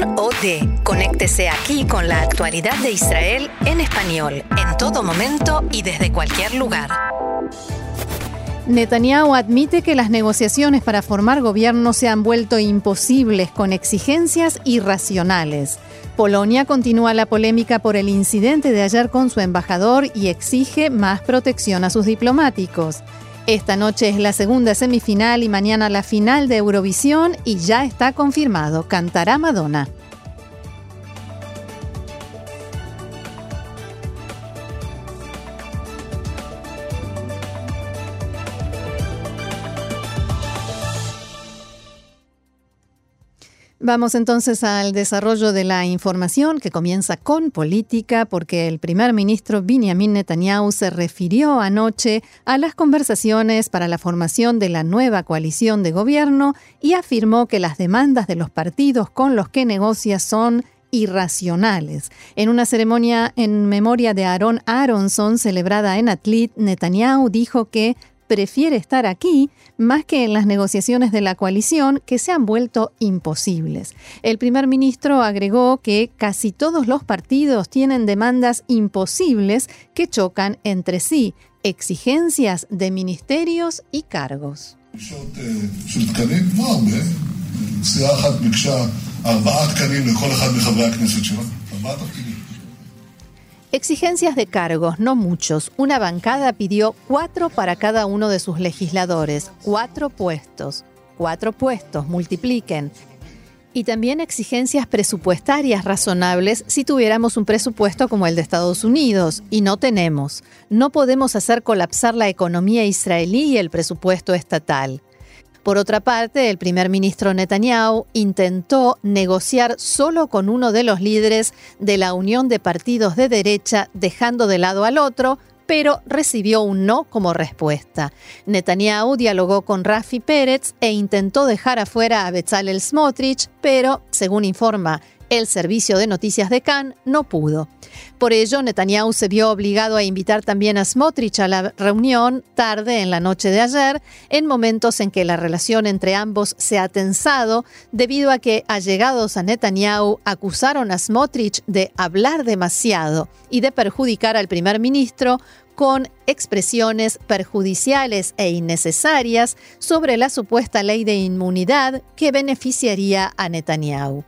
Con o de. Conéctese aquí con la actualidad de Israel en español, en todo momento y desde cualquier lugar. Netanyahu admite que las negociaciones para formar gobierno se han vuelto imposibles con exigencias irracionales. Polonia continúa la polémica por el incidente de ayer con su embajador y exige más protección a sus diplomáticos. Esta noche es la segunda semifinal y mañana la final de Eurovisión y ya está confirmado, cantará Madonna. Vamos entonces al desarrollo de la información que comienza con política porque el primer ministro Benjamin Netanyahu se refirió anoche a las conversaciones para la formación de la nueva coalición de gobierno y afirmó que las demandas de los partidos con los que negocia son irracionales. En una ceremonia en memoria de Aaron Aronson celebrada en Atlit, Netanyahu dijo que prefiere estar aquí más que en las negociaciones de la coalición que se han vuelto imposibles. El primer ministro agregó que casi todos los partidos tienen demandas imposibles que chocan entre sí, exigencias de ministerios y cargos. Exigencias de cargos, no muchos. Una bancada pidió cuatro para cada uno de sus legisladores. Cuatro puestos. Cuatro puestos, multipliquen. Y también exigencias presupuestarias razonables si tuviéramos un presupuesto como el de Estados Unidos. Y no tenemos. No podemos hacer colapsar la economía israelí y el presupuesto estatal. Por otra parte, el primer ministro Netanyahu intentó negociar solo con uno de los líderes de la Unión de Partidos de Derecha, dejando de lado al otro, pero recibió un no como respuesta. Netanyahu dialogó con Rafi Pérez e intentó dejar afuera a Bezalel Smotrich, pero, según informa el servicio de noticias de Cannes no pudo. Por ello, Netanyahu se vio obligado a invitar también a Smotrich a la reunión tarde en la noche de ayer, en momentos en que la relación entre ambos se ha tensado debido a que allegados a Netanyahu acusaron a Smotrich de hablar demasiado y de perjudicar al primer ministro con expresiones perjudiciales e innecesarias sobre la supuesta ley de inmunidad que beneficiaría a Netanyahu.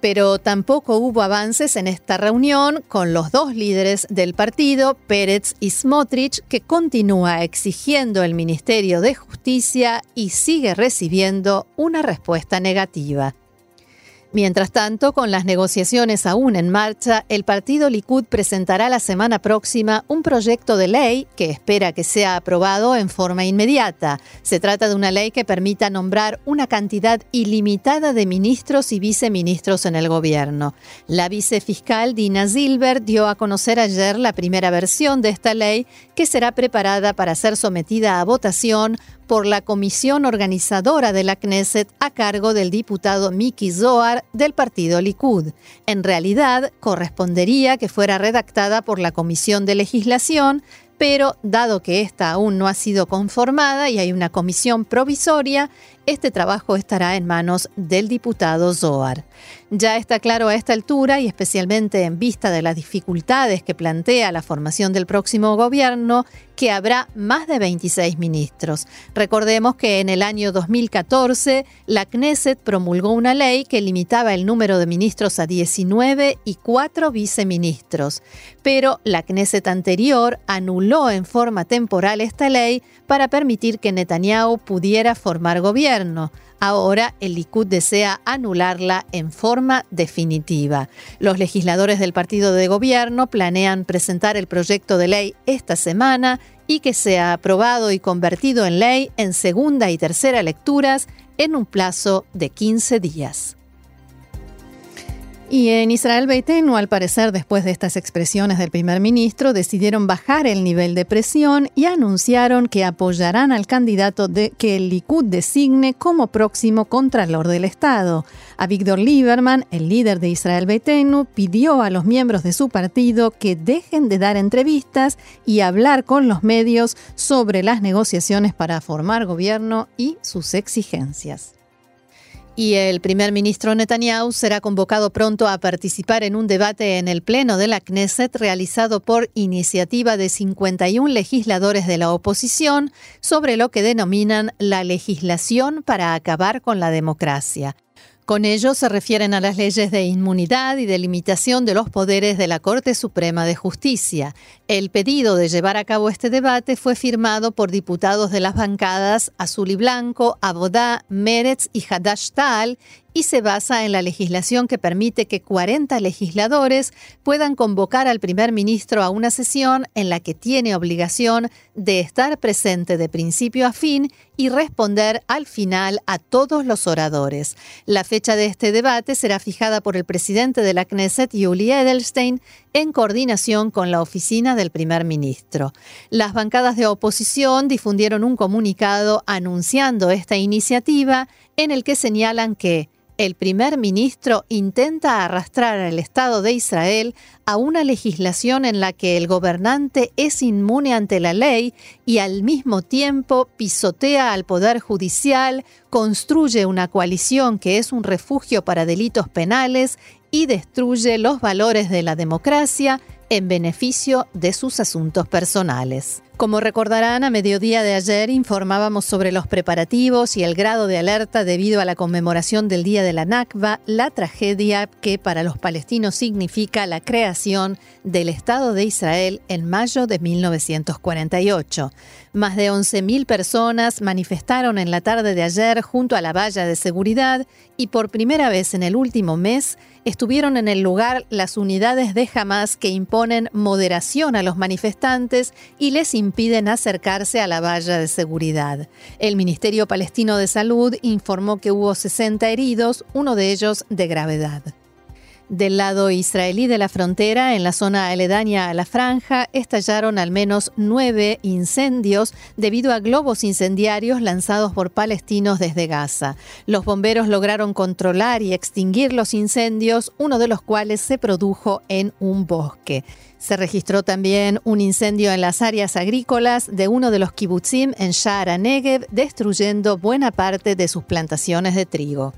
Pero tampoco hubo avances en esta reunión con los dos líderes del partido, Pérez y Smotrich, que continúa exigiendo el Ministerio de Justicia y sigue recibiendo una respuesta negativa. Mientras tanto, con las negociaciones aún en marcha, el partido Likud presentará la semana próxima un proyecto de ley que espera que sea aprobado en forma inmediata. Se trata de una ley que permita nombrar una cantidad ilimitada de ministros y viceministros en el gobierno. La vicefiscal Dina Zilber dio a conocer ayer la primera versión de esta ley que será preparada para ser sometida a votación por la comisión organizadora de la Knesset a cargo del diputado Miki Zohar del partido Likud. En realidad, correspondería que fuera redactada por la Comisión de Legislación, pero dado que esta aún no ha sido conformada y hay una comisión provisoria, este trabajo estará en manos del diputado Zohar. Ya está claro a esta altura, y especialmente en vista de las dificultades que plantea la formación del próximo gobierno, que habrá más de 26 ministros. Recordemos que en el año 2014 la Knesset promulgó una ley que limitaba el número de ministros a 19 y 4 viceministros, pero la Knesset anterior anuló en forma temporal esta ley para permitir que Netanyahu pudiera formar gobierno Ahora el Likud desea anularla en forma definitiva. Los legisladores del partido de gobierno planean presentar el proyecto de ley esta semana y que sea aprobado y convertido en ley en segunda y tercera lecturas en un plazo de 15 días. Y en Israel Beitenu, al parecer, después de estas expresiones del primer ministro, decidieron bajar el nivel de presión y anunciaron que apoyarán al candidato de, que el Likud designe como próximo Contralor del Estado. A Víctor Lieberman, el líder de Israel Beitenu, pidió a los miembros de su partido que dejen de dar entrevistas y hablar con los medios sobre las negociaciones para formar gobierno y sus exigencias. Y el primer ministro Netanyahu será convocado pronto a participar en un debate en el Pleno de la Knesset realizado por iniciativa de 51 legisladores de la oposición sobre lo que denominan la legislación para acabar con la democracia. Con ello se refieren a las leyes de inmunidad y de limitación de los poderes de la Corte Suprema de Justicia. El pedido de llevar a cabo este debate fue firmado por diputados de las bancadas Azul y Blanco, Abodá, Meretz y Hadash Tal y se basa en la legislación que permite que 40 legisladores puedan convocar al primer ministro a una sesión en la que tiene obligación de estar presente de principio a fin y responder al final a todos los oradores. La fecha de este debate será fijada por el presidente de la Knesset, Yuli Edelstein, en coordinación con la oficina del primer ministro. Las bancadas de oposición difundieron un comunicado anunciando esta iniciativa en el que señalan que el primer ministro intenta arrastrar al Estado de Israel a una legislación en la que el gobernante es inmune ante la ley y al mismo tiempo pisotea al Poder Judicial, construye una coalición que es un refugio para delitos penales y destruye los valores de la democracia en beneficio de sus asuntos personales. Como recordarán, a mediodía de ayer informábamos sobre los preparativos y el grado de alerta debido a la conmemoración del Día de la Nakba, la tragedia que para los palestinos significa la creación del Estado de Israel en mayo de 1948. Más de 11.000 personas manifestaron en la tarde de ayer junto a la valla de seguridad y por primera vez en el último mes estuvieron en el lugar las unidades de Hamas que imponen moderación a los manifestantes y les impiden acercarse a la valla de seguridad. El Ministerio Palestino de Salud informó que hubo 60 heridos, uno de ellos de gravedad. Del lado israelí de la frontera, en la zona aledaña a la franja, estallaron al menos nueve incendios debido a globos incendiarios lanzados por palestinos desde Gaza. Los bomberos lograron controlar y extinguir los incendios, uno de los cuales se produjo en un bosque. Se registró también un incendio en las áreas agrícolas de uno de los kibutzim en Shara Negev, destruyendo buena parte de sus plantaciones de trigo.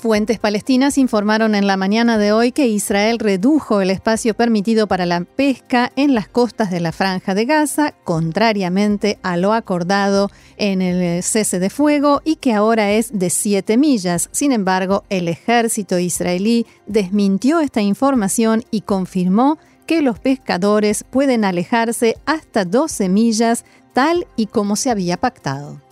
Fuentes palestinas informaron en la mañana de hoy que Israel redujo el espacio permitido para la pesca en las costas de la franja de Gaza, contrariamente a lo acordado en el cese de fuego, y que ahora es de 7 millas. Sin embargo, el ejército israelí desmintió esta información y confirmó que los pescadores pueden alejarse hasta 12 millas, tal y como se había pactado.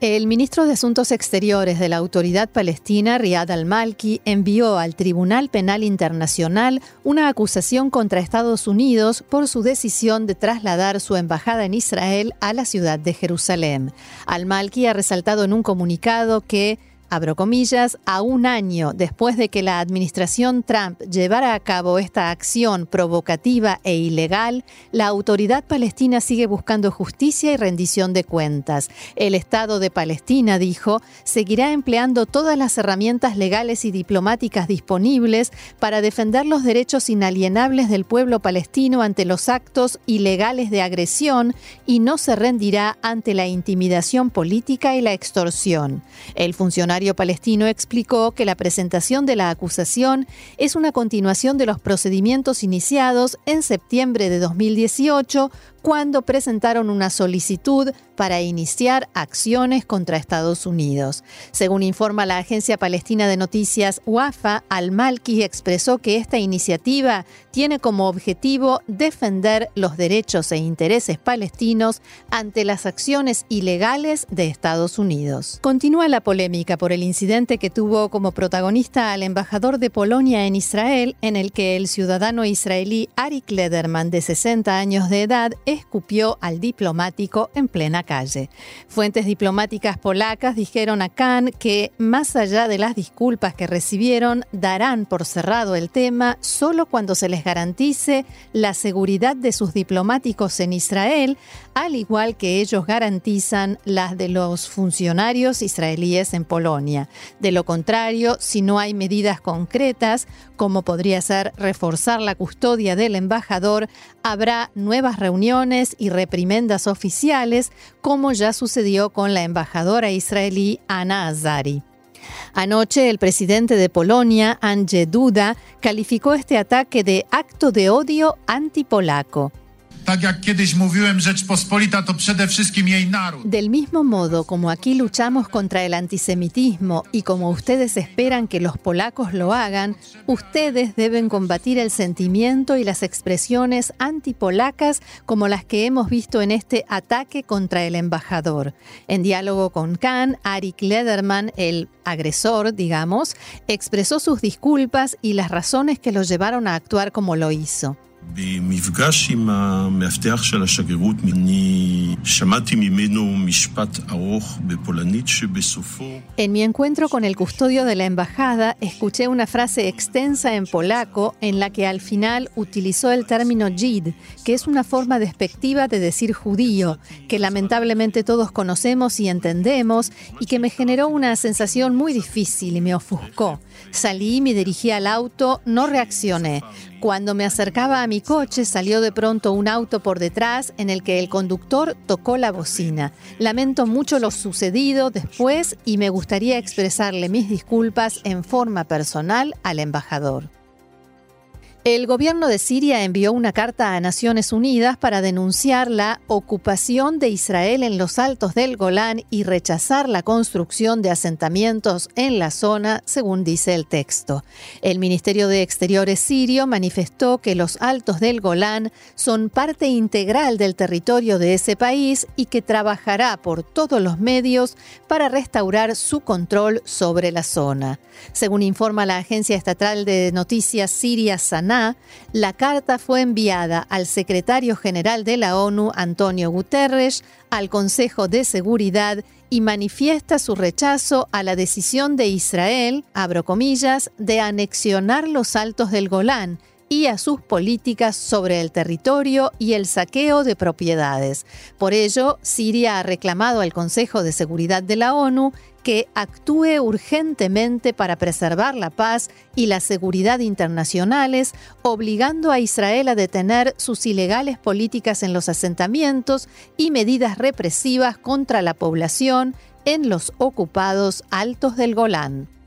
El ministro de Asuntos Exteriores de la Autoridad Palestina, Riyad al-Malki, envió al Tribunal Penal Internacional una acusación contra Estados Unidos por su decisión de trasladar su embajada en Israel a la ciudad de Jerusalén. Al-Malki ha resaltado en un comunicado que abro comillas, a un año después de que la administración Trump llevara a cabo esta acción provocativa e ilegal, la autoridad palestina sigue buscando justicia y rendición de cuentas. El Estado de Palestina, dijo, seguirá empleando todas las herramientas legales y diplomáticas disponibles para defender los derechos inalienables del pueblo palestino ante los actos ilegales de agresión y no se rendirá ante la intimidación política y la extorsión. El funcionario palestino explicó que la presentación de la acusación es una continuación de los procedimientos iniciados en septiembre de 2018 cuando presentaron una solicitud para iniciar acciones contra Estados Unidos. Según informa la agencia palestina de noticias WAFA, al-Malki expresó que esta iniciativa tiene como objetivo defender los derechos e intereses palestinos ante las acciones ilegales de Estados Unidos. Continúa la polémica por el incidente que tuvo como protagonista al embajador de Polonia en Israel, en el que el ciudadano israelí Ari Klederman, de 60 años de edad, escupió al diplomático en plena calle. Fuentes diplomáticas polacas dijeron a Khan que, más allá de las disculpas que recibieron, darán por cerrado el tema solo cuando se les garantice la seguridad de sus diplomáticos en Israel, al igual que ellos garantizan las de los funcionarios israelíes en Polonia. De lo contrario, si no hay medidas concretas, como podría ser reforzar la custodia del embajador, habrá nuevas reuniones y reprimendas oficiales, como ya sucedió con la embajadora israelí Ana Azari. Anoche el presidente de Polonia, Andrzej Duda, calificó este ataque de acto de odio antipolaco. Del mismo modo como aquí luchamos contra el antisemitismo y como ustedes esperan que los polacos lo hagan, ustedes deben combatir el sentimiento y las expresiones antipolacas como las que hemos visto en este ataque contra el embajador. En diálogo con Khan, Arik Lederman, el agresor, digamos, expresó sus disculpas y las razones que lo llevaron a actuar como lo hizo. En mi encuentro con el custodio de la embajada, escuché una frase extensa en polaco en la que al final utilizó el término Jid, que es una forma despectiva de decir judío, que lamentablemente todos conocemos y entendemos, y que me generó una sensación muy difícil y me ofuscó. Salí, me dirigí al auto, no reaccioné. Cuando me acercaba a mi coche salió de pronto un auto por detrás en el que el conductor tocó la bocina. Lamento mucho lo sucedido después y me gustaría expresarle mis disculpas en forma personal al embajador. El gobierno de Siria envió una carta a Naciones Unidas para denunciar la ocupación de Israel en los altos del Golán y rechazar la construcción de asentamientos en la zona, según dice el texto. El Ministerio de Exteriores sirio manifestó que los altos del Golán son parte integral del territorio de ese país y que trabajará por todos los medios para restaurar su control sobre la zona. Según informa la agencia estatal de noticias siria Sanaa, la carta fue enviada al secretario general de la ONU, Antonio Guterres, al Consejo de Seguridad y manifiesta su rechazo a la decisión de Israel, abro comillas, de anexionar los altos del Golán y a sus políticas sobre el territorio y el saqueo de propiedades. Por ello, Siria ha reclamado al Consejo de Seguridad de la ONU que actúe urgentemente para preservar la paz y la seguridad internacionales, obligando a Israel a detener sus ilegales políticas en los asentamientos y medidas represivas contra la población en los ocupados altos del Golán.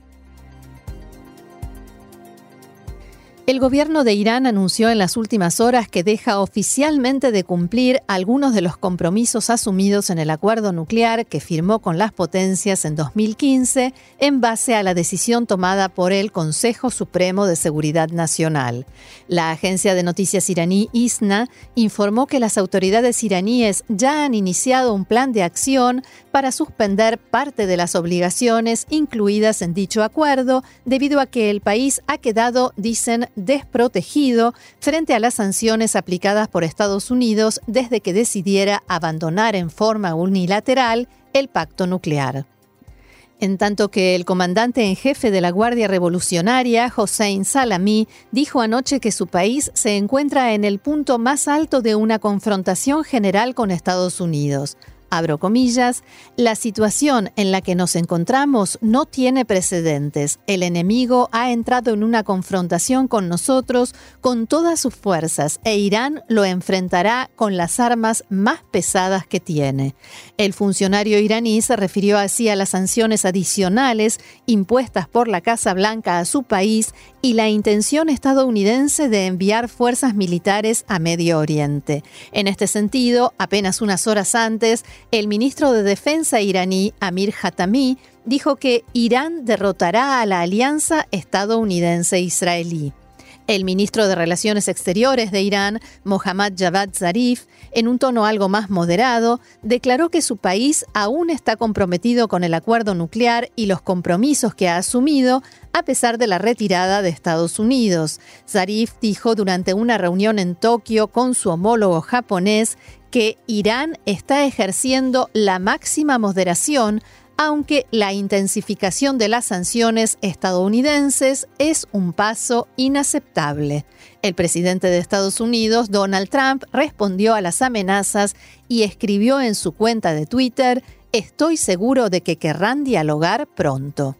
El gobierno de Irán anunció en las últimas horas que deja oficialmente de cumplir algunos de los compromisos asumidos en el acuerdo nuclear que firmó con las potencias en 2015 en base a la decisión tomada por el Consejo Supremo de Seguridad Nacional. La agencia de noticias iraní ISNA informó que las autoridades iraníes ya han iniciado un plan de acción para suspender parte de las obligaciones incluidas en dicho acuerdo debido a que el país ha quedado, dicen, desprotegido frente a las sanciones aplicadas por Estados Unidos desde que decidiera abandonar en forma unilateral el pacto nuclear. En tanto que el comandante en jefe de la Guardia Revolucionaria, Hossein Salami, dijo anoche que su país se encuentra en el punto más alto de una confrontación general con Estados Unidos abro comillas, la situación en la que nos encontramos no tiene precedentes. El enemigo ha entrado en una confrontación con nosotros con todas sus fuerzas e Irán lo enfrentará con las armas más pesadas que tiene. El funcionario iraní se refirió así a las sanciones adicionales impuestas por la Casa Blanca a su país y la intención estadounidense de enviar fuerzas militares a Medio Oriente. En este sentido, apenas unas horas antes, el ministro de Defensa iraní, Amir Hatami, dijo que Irán derrotará a la alianza estadounidense-israelí. El ministro de Relaciones Exteriores de Irán, Mohammad Javad Zarif, en un tono algo más moderado, declaró que su país aún está comprometido con el acuerdo nuclear y los compromisos que ha asumido a pesar de la retirada de Estados Unidos. Zarif dijo durante una reunión en Tokio con su homólogo japonés que Irán está ejerciendo la máxima moderación aunque la intensificación de las sanciones estadounidenses es un paso inaceptable. El presidente de Estados Unidos, Donald Trump, respondió a las amenazas y escribió en su cuenta de Twitter, Estoy seguro de que querrán dialogar pronto.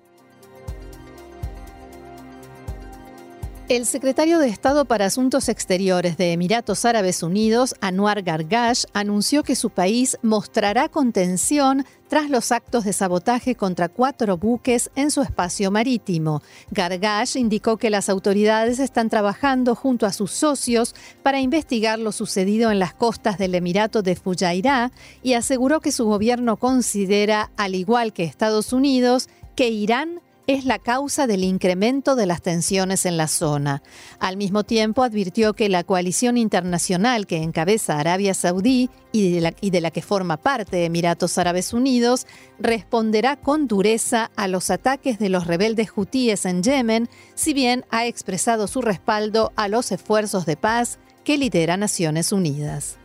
El secretario de Estado para Asuntos Exteriores de Emiratos Árabes Unidos, Anwar Gargash, anunció que su país mostrará contención tras los actos de sabotaje contra cuatro buques en su espacio marítimo. Gargash indicó que las autoridades están trabajando junto a sus socios para investigar lo sucedido en las costas del Emirato de Fujairah y aseguró que su gobierno considera, al igual que Estados Unidos, que Irán es la causa del incremento de las tensiones en la zona. Al mismo tiempo, advirtió que la coalición internacional que encabeza Arabia Saudí y de, la, que forma parte Emiratos Árabes Unidos responderá con dureza a los ataques de los rebeldes hutíes en Yemen, si bien ha expresado su respaldo a los esfuerzos de paz que lidera Naciones Unidas.